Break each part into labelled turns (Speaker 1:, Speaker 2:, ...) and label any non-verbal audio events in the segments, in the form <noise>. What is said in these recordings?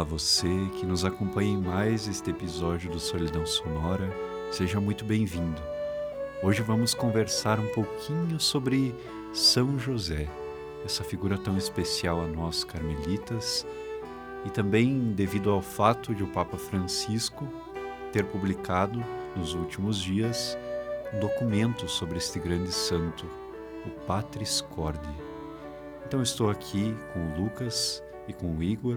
Speaker 1: Olá você que nos acompanha em mais este episódio do Solidão Sonora, seja muito bem-vindo. Hoje vamos conversar um pouquinho sobre São José, essa figura tão especial a nós carmelitas, e também devido ao fato de o Papa Francisco ter publicado nos últimos dias um documento sobre este grande santo, o Patris Corde. Então estou aqui com o Lucas e com o Igor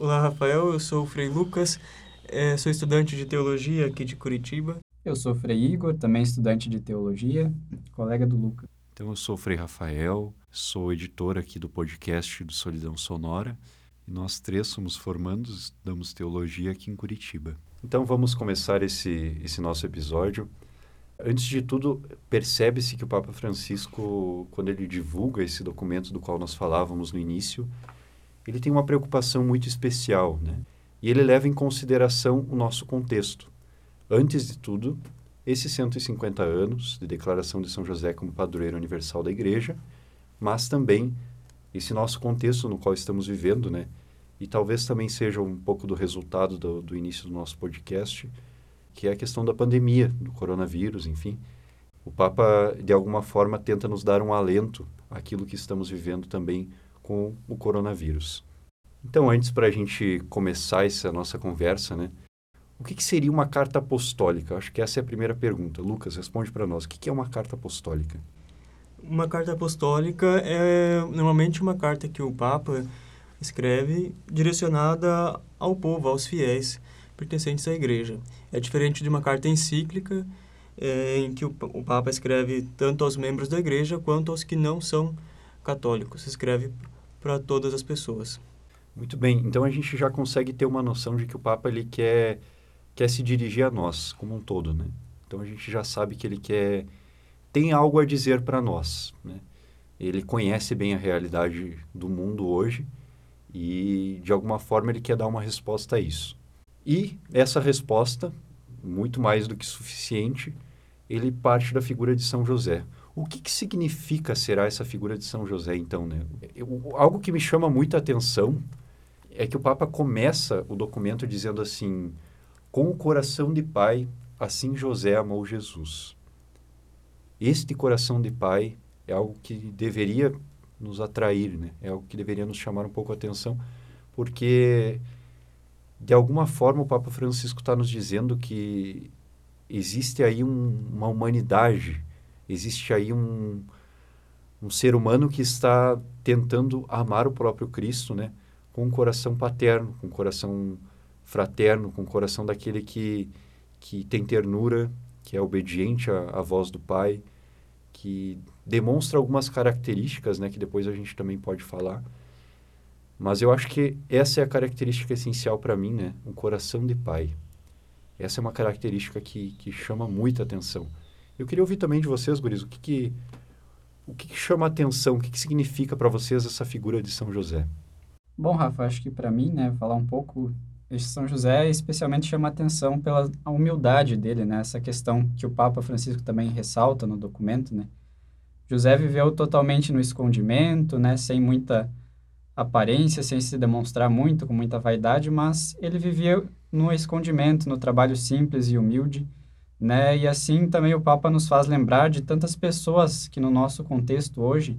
Speaker 2: Olá, Rafael. Eu sou o Frei Lucas, é, sou estudante de teologia aqui de Curitiba.
Speaker 3: Eu sou o Frei Igor, também estudante de teologia, colega do Lucas.
Speaker 1: Então, eu sou o Frei Rafael, sou editor aqui do podcast do Solidão Sonora e nós três somos formandos, estudamos teologia aqui em Curitiba. Então, vamos começar esse, esse nosso episódio. Antes de tudo, percebe-se que o Papa Francisco, quando ele divulga esse documento do qual nós falávamos no início, ele tem uma preocupação muito especial, né? E ele leva em consideração o nosso contexto. Antes de tudo, esses 150 anos de declaração de São José como padroeiro universal da Igreja, mas também esse nosso contexto no qual estamos vivendo, né? E talvez também seja um pouco do resultado do, do início do nosso podcast, que é a questão da pandemia, do coronavírus, enfim. O Papa, de alguma forma, tenta nos dar um alento àquilo que estamos vivendo também com o coronavírus. Então, antes para a gente começar essa nossa conversa, né? O que, que, seria uma carta apostólica? Acho que essa é a primeira pergunta. Lucas, responde para nós. O que, que é uma carta apostólica?
Speaker 2: Uma carta apostólica é normalmente uma carta que o Papa escreve direcionada ao povo, aos fiéis pertencentes à Igreja. É diferente de uma carta encíclica, é, em que o, o Papa escreve tanto aos membros da Igreja quanto aos que não são católicos. Escreve para todas as pessoas.
Speaker 1: Muito bem. Então a gente já consegue ter uma noção de que o Papa ele quer quer se dirigir a nós como um todo, né? Então a gente já sabe que ele quer tem algo a dizer para nós, né? Ele conhece bem a realidade do mundo hoje e de alguma forma ele quer dar uma resposta a isso. E essa resposta, muito mais do que suficiente, ele parte da figura de São José. O que, que significa será essa figura de São José, então? Né? Eu, algo que me chama muita atenção é que o Papa começa o documento dizendo assim: com o coração de pai, assim José amou Jesus. Este coração de pai é algo que deveria nos atrair, né? é algo que deveria nos chamar um pouco a atenção, porque de alguma forma o Papa Francisco está nos dizendo que existe aí um, uma humanidade existe aí um, um ser humano que está tentando amar o próprio Cristo, né? Com um coração paterno, com um coração fraterno, com um coração daquele que, que tem ternura, que é obediente à, à voz do Pai, que demonstra algumas características, né? Que depois a gente também pode falar. Mas eu acho que essa é a característica essencial para mim, né? Um coração de pai. Essa é uma característica que, que chama muita atenção. Eu queria ouvir também de vocês, guris, o que, que o que, que, chama a atenção, o que, que significa para vocês essa figura de São José?
Speaker 3: Bom, Rafa, acho que para mim, né, falar um pouco de São José especialmente chama a atenção pela humildade dele, né, essa questão que o Papa Francisco também ressalta no documento, né. José viveu totalmente no escondimento, né, sem muita aparência, sem se demonstrar muito, com muita vaidade, mas ele vivia no escondimento, no trabalho simples e humilde, né? E assim também o Papa nos faz lembrar de tantas pessoas que no nosso contexto hoje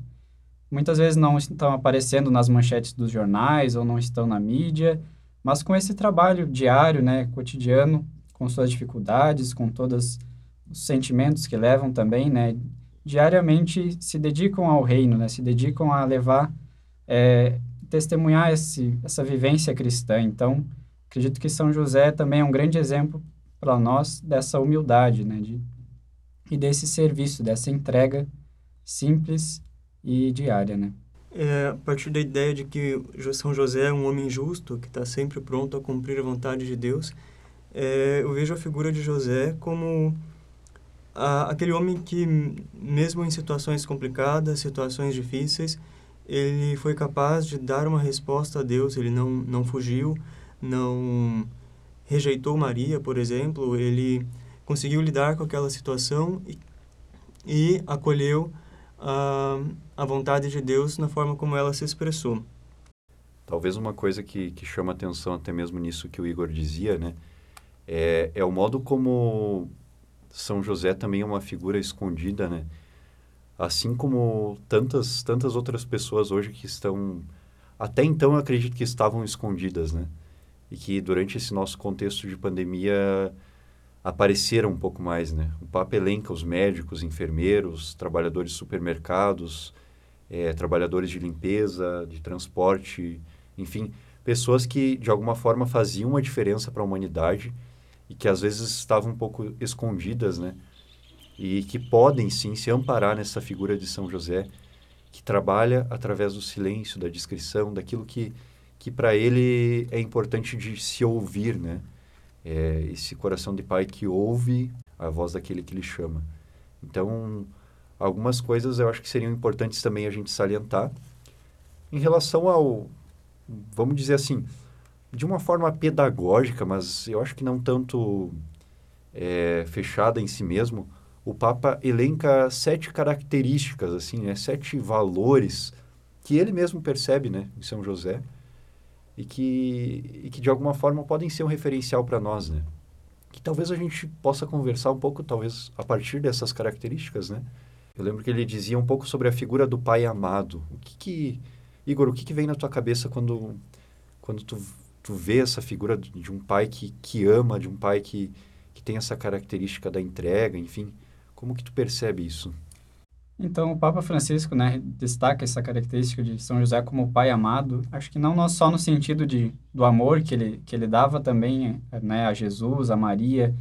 Speaker 3: muitas vezes não estão aparecendo nas manchetes dos jornais ou não estão na mídia, mas com esse trabalho diário, né, cotidiano, com suas dificuldades, com todos os sentimentos que levam também, né, diariamente se dedicam ao reino, né, se dedicam a levar, é, testemunhar esse, essa vivência cristã. Então, acredito que São José também é um grande exemplo para nós dessa humildade, né, de, e desse serviço, dessa entrega simples e diária, né.
Speaker 2: É, a partir da ideia de que São José é um homem justo, que está sempre pronto a cumprir a vontade de Deus, é, eu vejo a figura de José como a, aquele homem que, mesmo em situações complicadas, situações difíceis, ele foi capaz de dar uma resposta a Deus, ele não, não fugiu, não rejeitou Maria, por exemplo, ele conseguiu lidar com aquela situação e, e acolheu a, a vontade de Deus na forma como ela se expressou.
Speaker 1: Talvez uma coisa que, que chama atenção até mesmo nisso que o Igor dizia, né? É, é o modo como São José também é uma figura escondida, né? Assim como tantas, tantas outras pessoas hoje que estão... Até então, eu acredito que estavam escondidas, né? E que durante esse nosso contexto de pandemia apareceram um pouco mais, né? O Papa elenca os médicos, enfermeiros, trabalhadores de supermercados, é, trabalhadores de limpeza, de transporte, enfim, pessoas que de alguma forma faziam uma diferença para a humanidade e que às vezes estavam um pouco escondidas, né? E que podem sim se amparar nessa figura de São José, que trabalha através do silêncio, da discrição, daquilo que que para ele é importante de se ouvir, né? É esse coração de pai que ouve a voz daquele que lhe chama. Então, algumas coisas eu acho que seriam importantes também a gente salientar em relação ao vamos dizer assim, de uma forma pedagógica, mas eu acho que não tanto é, fechada em si mesmo, o Papa elenca sete características, assim, né, sete valores que ele mesmo percebe né, em São José e que, e que de alguma forma podem ser um referencial para nós, né? Que talvez a gente possa conversar um pouco, talvez a partir dessas características, né? Eu lembro que ele dizia um pouco sobre a figura do pai amado. O que que Igor, o que, que vem na tua cabeça quando, quando tu, tu vê essa figura de um pai que, que ama, de um pai que, que tem essa característica da entrega, enfim? Como que tu percebe isso?
Speaker 3: Então, o Papa Francisco né, destaca essa característica de São José como pai amado, acho que não só no sentido de, do amor que ele, que ele dava também né, a Jesus, a Maria,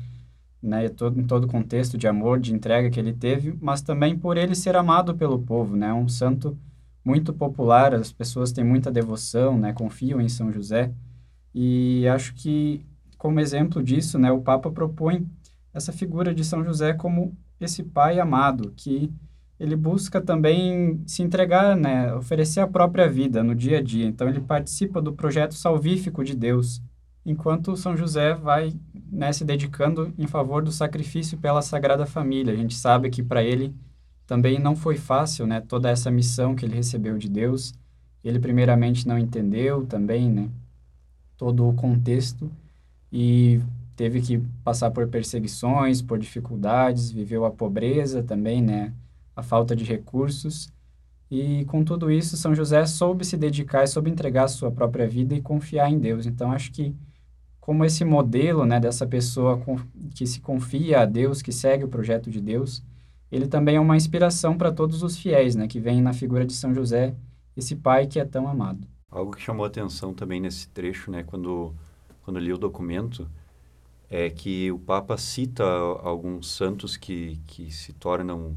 Speaker 3: né, todo, em todo o contexto de amor, de entrega que ele teve, mas também por ele ser amado pelo povo, né, um santo muito popular, as pessoas têm muita devoção, né, confiam em São José. E acho que, como exemplo disso, né, o Papa propõe essa figura de São José como esse pai amado, que ele busca também se entregar, né, oferecer a própria vida no dia a dia. Então, ele participa do projeto salvífico de Deus, enquanto São José vai né, se dedicando em favor do sacrifício pela Sagrada Família. A gente sabe que para ele também não foi fácil, né, toda essa missão que ele recebeu de Deus. Ele primeiramente não entendeu também, né, todo o contexto e teve que passar por perseguições, por dificuldades, viveu a pobreza também, né, a falta de recursos. E com tudo isso, São José soube se dedicar e soube entregar a sua própria vida e confiar em Deus. Então acho que como esse modelo, né, dessa pessoa que se confia a Deus, que segue o projeto de Deus, ele também é uma inspiração para todos os fiéis, né, que vem na figura de São José, esse pai que é tão amado.
Speaker 1: Algo que chamou atenção também nesse trecho, né, quando quando li o documento, é que o Papa cita alguns santos que, que se tornam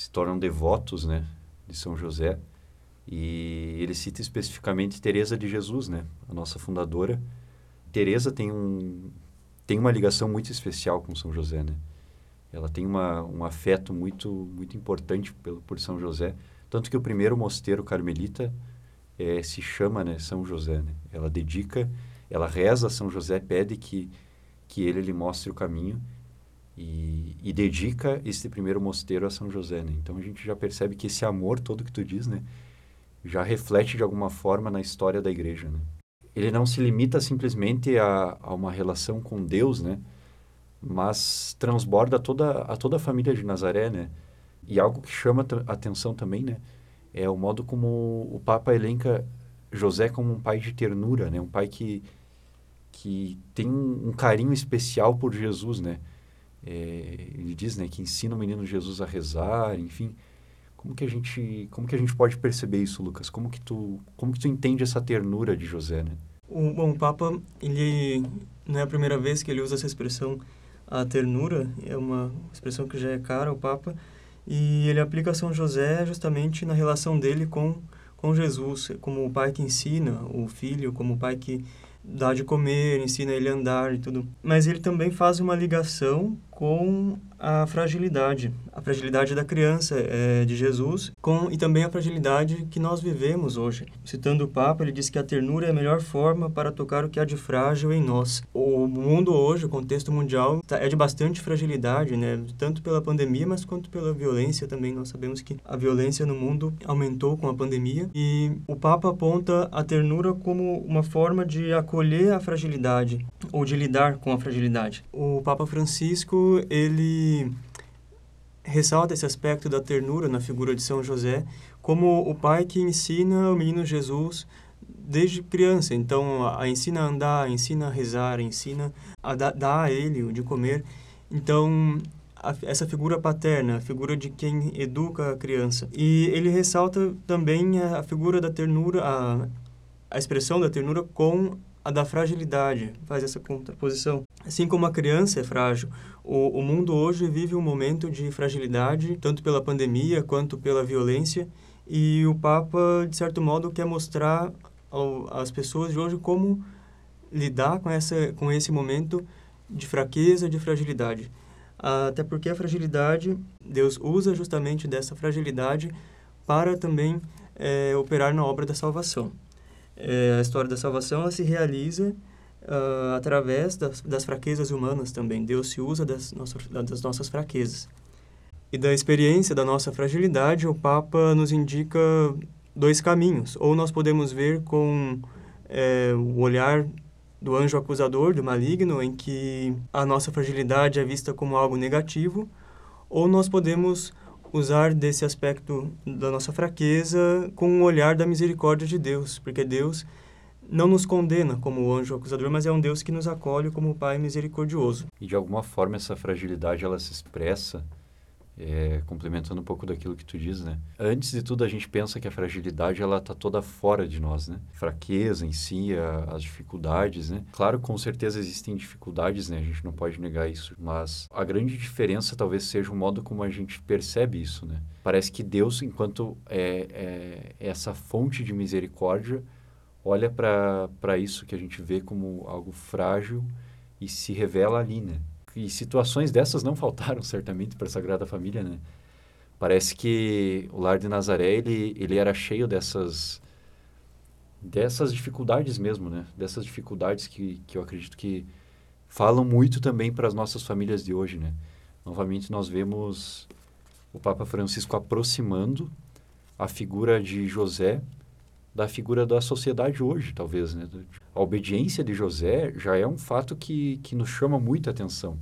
Speaker 1: se tornam devotos, né, de São José. E ele cita especificamente Teresa de Jesus, né, a nossa fundadora. Teresa tem um tem uma ligação muito especial com São José, né? ela tem uma, um afeto muito muito importante pelo, por São José tanto que o primeiro mosteiro carmelita é, se chama né, São José né? ela dedica ela reza a São José pede que que ele lhe mostre o caminho e, e dedica esse primeiro mosteiro a São José né? então a gente já percebe que esse amor todo que tu diz né já reflete de alguma forma na história da igreja né? ele não se limita simplesmente a, a uma relação com Deus né mas transborda toda, a toda a família de Nazaré, né? E algo que chama atenção também, né? É o modo como o Papa elenca José como um pai de ternura, né? Um pai que, que tem um, carinho especial por Jesus, né? É, ele diz, né, que ensina o menino Jesus a rezar, enfim. Como que a gente, como que a gente pode perceber isso, Lucas? Como que tu, como que tu entende essa ternura de José, né?
Speaker 2: O, bom, o Papa, ele não é a primeira vez que ele usa essa expressão a ternura, é uma expressão que já é cara ao Papa, e ele aplica São José justamente na relação dele com, com Jesus, como o pai que ensina o filho, como o pai que dá de comer, ensina ele a andar e tudo. Mas ele também faz uma ligação com a fragilidade, a fragilidade da criança é, de Jesus, com e também a fragilidade que nós vivemos hoje. Citando o Papa, ele diz que a ternura é a melhor forma para tocar o que há de frágil em nós. O mundo hoje, o contexto mundial, tá, é de bastante fragilidade, né? Tanto pela pandemia, mas quanto pela violência também. Nós sabemos que a violência no mundo aumentou com a pandemia e o Papa aponta a ternura como uma forma de acolher a fragilidade ou de lidar com a fragilidade. O Papa Francisco, ele ressalta esse aspecto da ternura na figura de São José como o pai que ensina o menino Jesus desde criança. Então, a, a ensina a andar, ensina a rezar, ensina a dar, dar a ele o de comer. Então, a, essa figura paterna, a figura de quem educa a criança. E ele ressalta também a, a figura da ternura, a, a expressão da ternura com a da fragilidade, faz essa contraposição. Assim como a criança é frágil, o, o mundo hoje vive um momento de fragilidade, tanto pela pandemia quanto pela violência, e o Papa, de certo modo, quer mostrar ao, às pessoas de hoje como lidar com, essa, com esse momento de fraqueza, de fragilidade. Até porque a fragilidade, Deus usa justamente dessa fragilidade para também é, operar na obra da salvação. É, a história da salvação ela se realiza uh, através das, das, fraquezas humanas também. Deus se usa das, das nossas fraquezas. E da experiência da nossa fragilidade, o Papa nos indica dois caminhos. Ou nós podemos ver com é, o olhar do anjo acusador, do maligno, em que a nossa fragilidade é vista como algo negativo, ou nós podemos usar desse aspecto da nossa fraqueza com o olhar da misericórdia de Deus, porque Deus não nos condena como o anjo acusador, mas é um Deus que nos acolhe como Pai misericordioso.
Speaker 1: E de alguma forma essa fragilidade ela se expressa, é, complementando um pouco daquilo que tu diz, né? Antes de tudo a gente pensa que a fragilidade ela está toda fora de nós, né? Fraqueza em si, a, as dificuldades, né? Claro, com certeza existem dificuldades, né? A gente não pode negar isso, mas a grande diferença talvez seja o modo como a gente percebe isso, né? Parece que Deus, enquanto é, é essa fonte de misericórdia, olha para isso que a gente vê como algo frágil e se revela ali, né? E situações dessas não faltaram <laughs> certamente para a Sagrada Família, né? Parece que o lar de Nazaré ele, ele era cheio dessas dessas dificuldades mesmo, né? Dessas dificuldades que, que eu acredito que falam muito também para as nossas famílias de hoje, né? Novamente nós vemos o Papa Francisco aproximando a figura de José da figura da sociedade hoje, talvez. Né? A obediência de José já é um fato que, que nos chama muita atenção,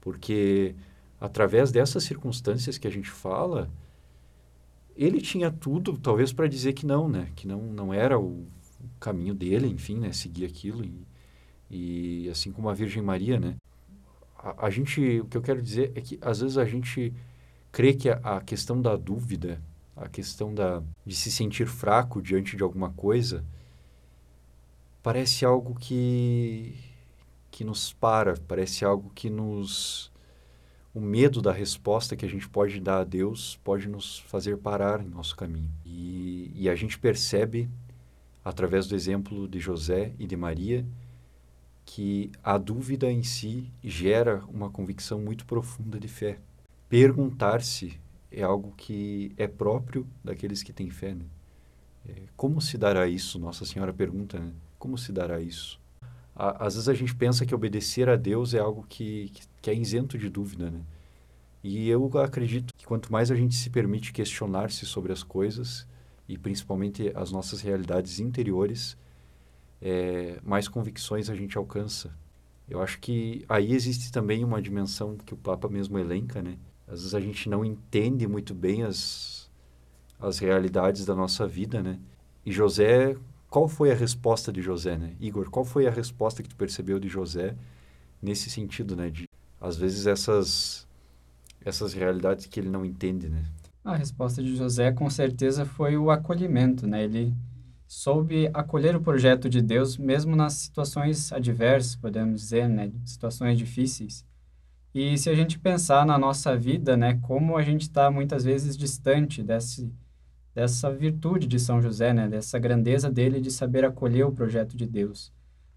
Speaker 1: porque através dessas circunstâncias que a gente fala, ele tinha tudo, talvez, para dizer que não, né? que não, não era o caminho dele, enfim, né? seguir aquilo. E, e assim como a Virgem Maria, né? A, a, gente, o que eu quero dizer é que às vezes a gente crê que a, a questão da dúvida a questão da, de se sentir fraco diante de alguma coisa, parece algo que, que nos para, parece algo que nos. O medo da resposta que a gente pode dar a Deus pode nos fazer parar em nosso caminho. E, e a gente percebe, através do exemplo de José e de Maria, que a dúvida em si gera uma convicção muito profunda de fé. Perguntar-se é algo que é próprio daqueles que têm fé. Né? É, como se dará isso? Nossa Senhora pergunta, né? Como se dará isso? Às vezes a gente pensa que obedecer a Deus é algo que, que, que é isento de dúvida, né? E eu acredito que quanto mais a gente se permite questionar-se sobre as coisas, e principalmente as nossas realidades interiores, é, mais convicções a gente alcança. Eu acho que aí existe também uma dimensão que o Papa mesmo elenca, né? Às vezes a gente não entende muito bem as, as realidades da nossa vida, né? E José, qual foi a resposta de José, né? Igor, qual foi a resposta que tu percebeu de José nesse sentido, né? De, às vezes, essas, essas realidades que ele não entende, né?
Speaker 3: A resposta de José, com certeza, foi o acolhimento, né? Ele soube acolher o projeto de Deus, mesmo nas situações adversas, podemos dizer, né? Situações difíceis. E se a gente pensar na nossa vida, né, como a gente está muitas vezes distante desse, dessa virtude de São José, né, dessa grandeza dele de saber acolher o projeto de Deus.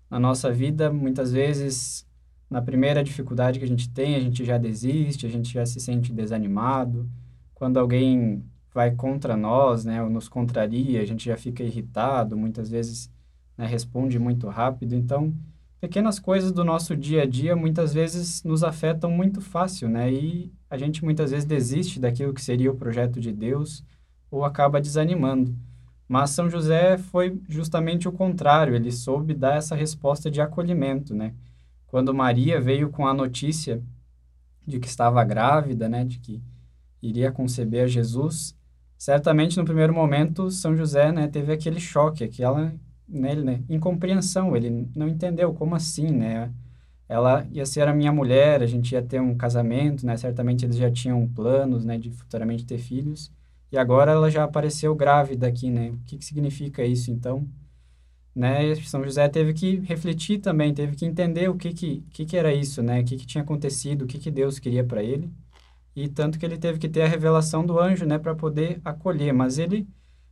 Speaker 3: Na nossa vida, muitas vezes, na primeira dificuldade que a gente tem, a gente já desiste, a gente já se sente desanimado. Quando alguém vai contra nós, né, ou nos contraria, a gente já fica irritado, muitas vezes né, responde muito rápido. Então, pequenas coisas do nosso dia a dia muitas vezes nos afetam muito fácil, né? E a gente muitas vezes desiste daquilo que seria o projeto de Deus ou acaba desanimando. Mas São José foi justamente o contrário, ele soube dar essa resposta de acolhimento, né? Quando Maria veio com a notícia de que estava grávida, né, de que iria conceber a Jesus, certamente no primeiro momento São José, né, teve aquele choque, aquela nele, né, incompreensão, ele não entendeu como assim, né? Ela ia ser a minha mulher, a gente ia ter um casamento, né? Certamente eles já tinham planos, né, de futuramente ter filhos. E agora ela já apareceu grávida aqui, né? O que que significa isso, então? né? São José teve que refletir também, teve que entender o que que, que, que era isso, né? O que, que tinha acontecido, o que, que Deus queria para ele. E tanto que ele teve que ter a revelação do anjo, né, para poder acolher. Mas ele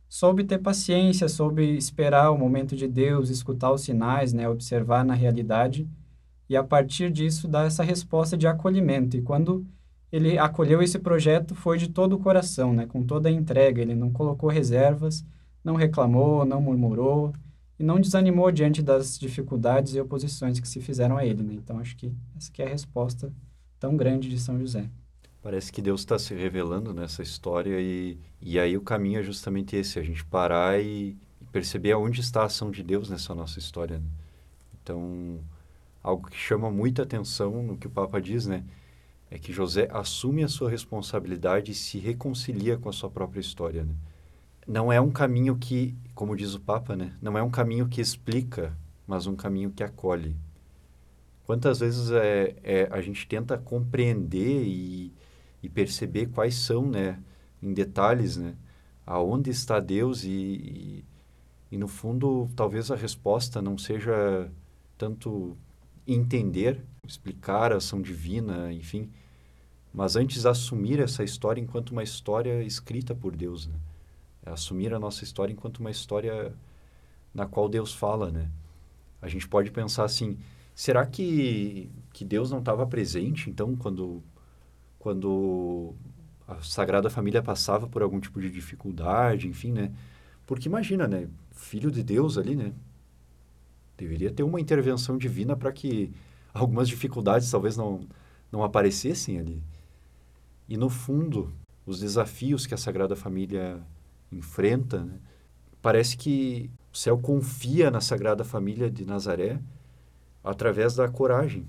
Speaker 3: soube ter paciência, soube esperar o momento de Deus, escutar os sinais, né, observar na realidade e a partir disso dar essa resposta de acolhimento. E quando ele acolheu esse projeto, foi de todo o coração, né, com toda a entrega. Ele não colocou reservas, não reclamou, não murmurou e não desanimou diante das dificuldades e oposições que se fizeram a ele. Né? Então, acho que essa é a resposta tão grande de São José.
Speaker 1: Parece que Deus está se revelando nessa história e, e aí o caminho é justamente esse, a gente parar e, perceber aonde está a ação de Deus nessa nossa história. Né? Então, algo que chama muita atenção no que o Papa diz, né? É que José assume a sua responsabilidade e se reconcilia com a sua própria história, né? não é um caminho que, como diz o Papa, né? Não é um caminho que explica, mas um caminho que acolhe. Quantas vezes é, é a gente tenta compreender e, e, perceber quais são, né, em detalhes, né, aonde está Deus e, e, e no fundo talvez a resposta não seja tanto entender, explicar a ação divina, enfim, mas antes assumir essa história enquanto uma história escrita por Deus, né? É assumir a nossa história enquanto uma história na qual Deus fala, né? A gente pode pensar assim, será que, que Deus não estava presente, então, quando, quando a Sagrada Família passava por algum tipo de dificuldade, enfim, né? Porque imagina, né? Filho de Deus ali, né? Deveria ter uma intervenção divina para que algumas dificuldades talvez não, não aparecessem ali. E, no fundo, os desafios que a Sagrada Família enfrenta, né? parece que o céu confia na Sagrada Família de Nazaré através da coragem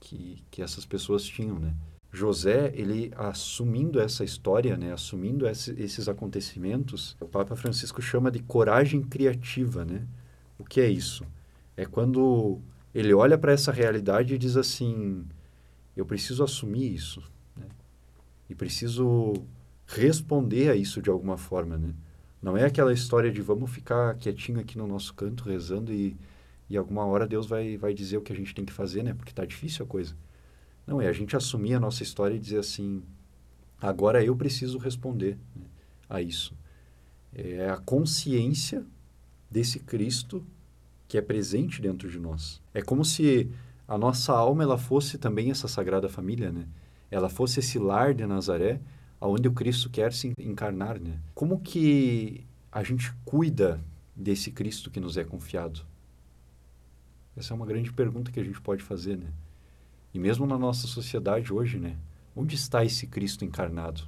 Speaker 1: que, que essas pessoas tinham, né? José, ele assumindo essa história, né, assumindo esse, esses acontecimentos, o Papa Francisco chama de coragem criativa, né? O que é isso? É quando ele olha para essa realidade e diz assim: eu preciso assumir isso, né? E preciso responder a isso de alguma forma, né? Não é aquela história de vamos ficar quietinho aqui no nosso canto rezando e, e alguma hora Deus vai, vai dizer o que a gente tem que fazer, né? Porque tá difícil a coisa. Não, é a gente assumir a nossa história e dizer assim, agora eu preciso responder né, a isso. É a consciência desse Cristo que é presente dentro de nós. É como se a nossa alma ela fosse também essa Sagrada Família, né? Ela fosse esse lar de Nazaré aonde o Cristo quer se encarnar, né? Como que a gente cuida desse Cristo que nos é confiado? Essa é uma grande pergunta que a gente pode fazer, né? E mesmo na nossa sociedade hoje, né? Onde está esse Cristo encarnado?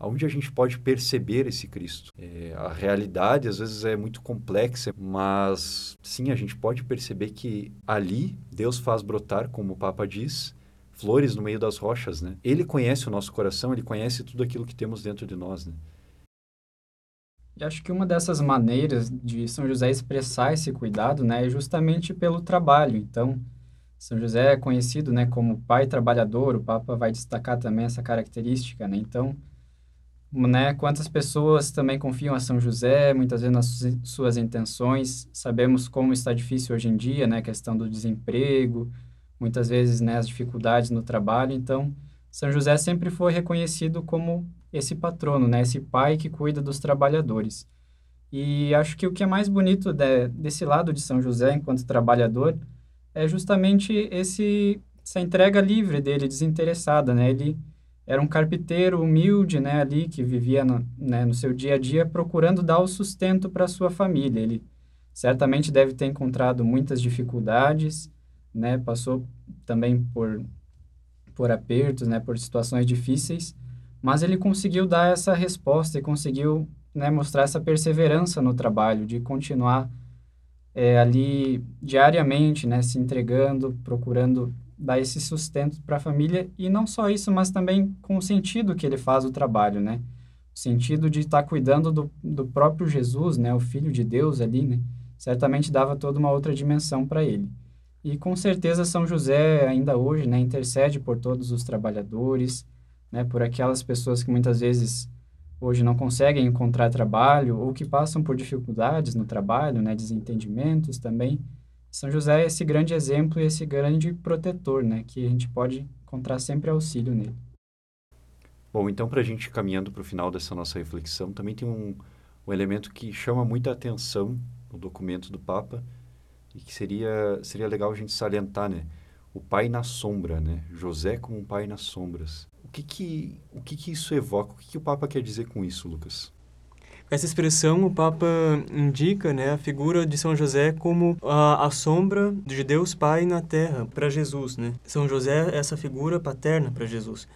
Speaker 1: Aonde a gente pode perceber esse Cristo? É, a realidade às vezes é muito complexa, mas sim, a gente pode perceber que ali Deus faz brotar, como o Papa diz, flores no meio das rochas, né? Ele conhece o nosso coração, ele conhece tudo aquilo que temos dentro de nós, né?
Speaker 3: E acho que uma dessas maneiras de São José expressar esse cuidado, né, é justamente pelo trabalho. Então, São José é conhecido, né, como pai trabalhador, o Papa vai destacar também essa característica, né? Então, né, quantas pessoas também confiam a São José, muitas vezes nas suas intenções. Sabemos como está difícil hoje em dia, né, a questão do desemprego, muitas vezes né, as dificuldades no trabalho. Então, São José sempre foi reconhecido como esse patrono, né, esse pai que cuida dos trabalhadores. E acho que o que é mais bonito de, desse lado de São José enquanto trabalhador é justamente esse essa entrega livre dele, desinteressada, né? Ele era um carpinteiro humilde, né, ali que vivia no, né, no seu dia a dia procurando dar o sustento para sua família. Ele certamente deve ter encontrado muitas dificuldades, né? Passou também por por apertos, né, por situações difíceis, mas ele conseguiu dar essa resposta e conseguiu né, mostrar essa perseverança no trabalho, de continuar é, ali diariamente, né, se entregando, procurando dar esse sustento para a família e não só isso, mas também com o sentido que ele faz o trabalho, né? O sentido de estar tá cuidando do, do próprio Jesus, né, o Filho de Deus ali, né? Certamente dava toda uma outra dimensão para ele. E com certeza São José ainda hoje, né, intercede por todos os trabalhadores, né, por aquelas pessoas que muitas vezes hoje não conseguem encontrar trabalho ou que passam por dificuldades no trabalho, né, desentendimentos também. São José é esse grande exemplo e esse grande protetor, né, que a gente pode encontrar sempre auxílio nele.
Speaker 1: Bom, então para a gente caminhando para o final dessa nossa reflexão, também tem um, um elemento que chama muita atenção no documento do Papa, e que seria seria legal a gente salientar, né? O pai na sombra, né? José como um pai nas sombras. O que que o que que isso evoca? O que que o Papa quer dizer com isso, Lucas?
Speaker 2: Essa expressão o Papa indica, né, a figura de São José como a, a sombra de Deus Pai na Terra para Jesus, né? São José é essa figura paterna para Jesus.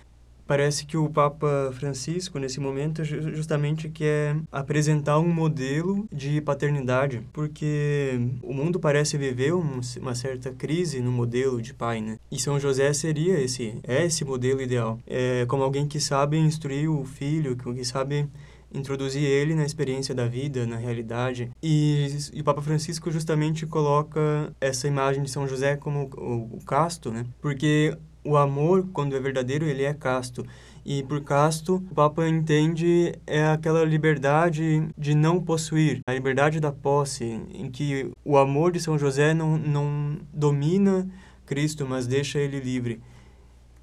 Speaker 2: Parece que o Papa Francisco, nesse momento, justamente quer apresentar um modelo de paternidade, porque o mundo parece viver uma certa crise no modelo de pai, né? E São José seria esse, é esse modelo ideal. É como alguém que sabe instruir o filho, que sabe introduzir ele na experiência da vida, na realidade. E, e, o Papa Francisco justamente coloca essa imagem de São José como o, o casto, né? Porque o amor, quando é verdadeiro, ele é casto. E por casto, o Papa entende é aquela liberdade de não possuir, a liberdade da posse, em que o amor de São José não, não domina Cristo, mas deixa ele livre.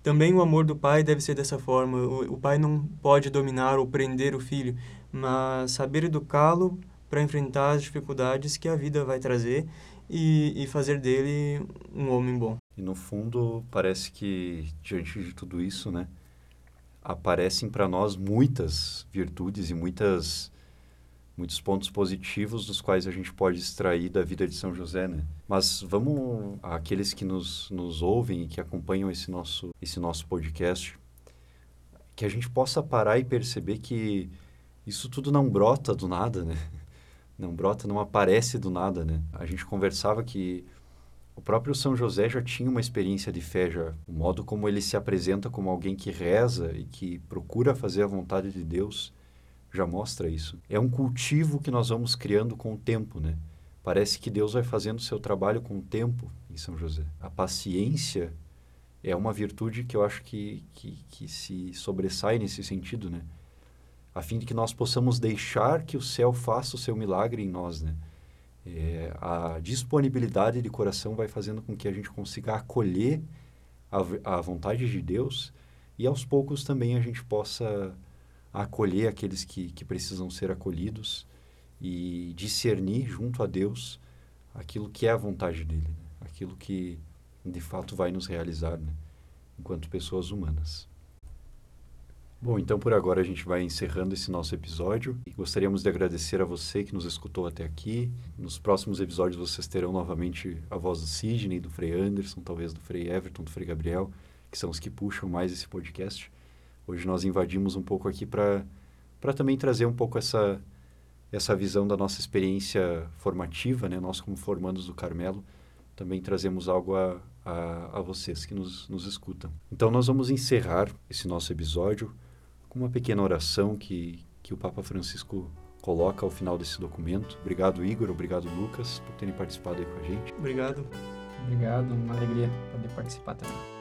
Speaker 2: Também o amor do pai deve ser dessa forma. O, o pai não pode dominar ou prender o filho, mas saber educá-lo para enfrentar as dificuldades que a vida vai trazer e, e fazer dele um homem bom.
Speaker 1: E no fundo, parece que diante de tudo isso, né, aparecem para nós muitas virtudes e muitas muitos pontos positivos dos quais a gente pode extrair da vida de São José, né? Mas vamos aqueles que nos, nos ouvem e que acompanham esse nosso esse nosso podcast, que a gente possa parar e perceber que isso tudo não brota do nada, né? <laughs> Não brota, não aparece do nada, né? A gente conversava que o próprio São José já tinha uma experiência de fé, já. O modo como ele se apresenta como alguém que reza e que procura fazer a vontade de Deus já mostra isso. É um cultivo que nós vamos criando com o tempo, né? Parece que Deus vai fazendo o seu trabalho com o tempo em São José. A paciência é uma virtude que eu acho que, que, que se sobressai nesse sentido, né? A fim de que nós possamos deixar que o céu faça o seu milagre em nós, né? É, a disponibilidade de coração vai fazendo com que a gente consiga acolher a, a vontade de Deus e aos poucos também a gente possa acolher aqueles que, que precisam ser acolhidos e discernir junto a Deus aquilo que é a vontade dele, né? aquilo que de fato vai nos realizar né? enquanto pessoas humanas. Bom, então por agora a gente vai encerrando esse nosso episódio. Gostaríamos de agradecer a você que nos escutou até aqui. Nos próximos episódios vocês terão novamente a voz do Sidney, do Frei Anderson, talvez do Frei Everton, do Frei Gabriel, que são os que puxam mais esse podcast. Hoje nós invadimos um pouco aqui para também trazer um pouco essa, essa visão da nossa experiência formativa, né? Nós como formandos do Carmelo, também trazemos algo a, a, a vocês que nos, nos escutam. Então nós vamos encerrar esse nosso episódio com uma pequena oração que, que o Papa Francisco coloca ao final desse documento. Obrigado, Igor. Obrigado, Lucas, por terem participado aí com a gente.
Speaker 2: Obrigado.
Speaker 3: Obrigado. Uma alegria poder participar também.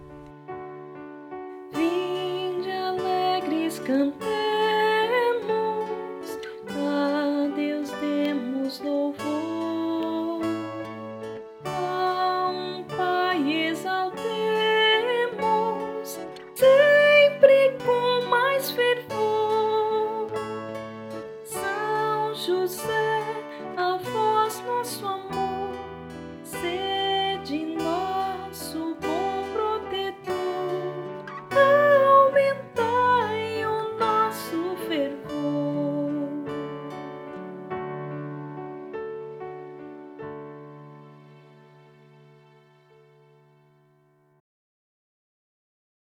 Speaker 4: compared.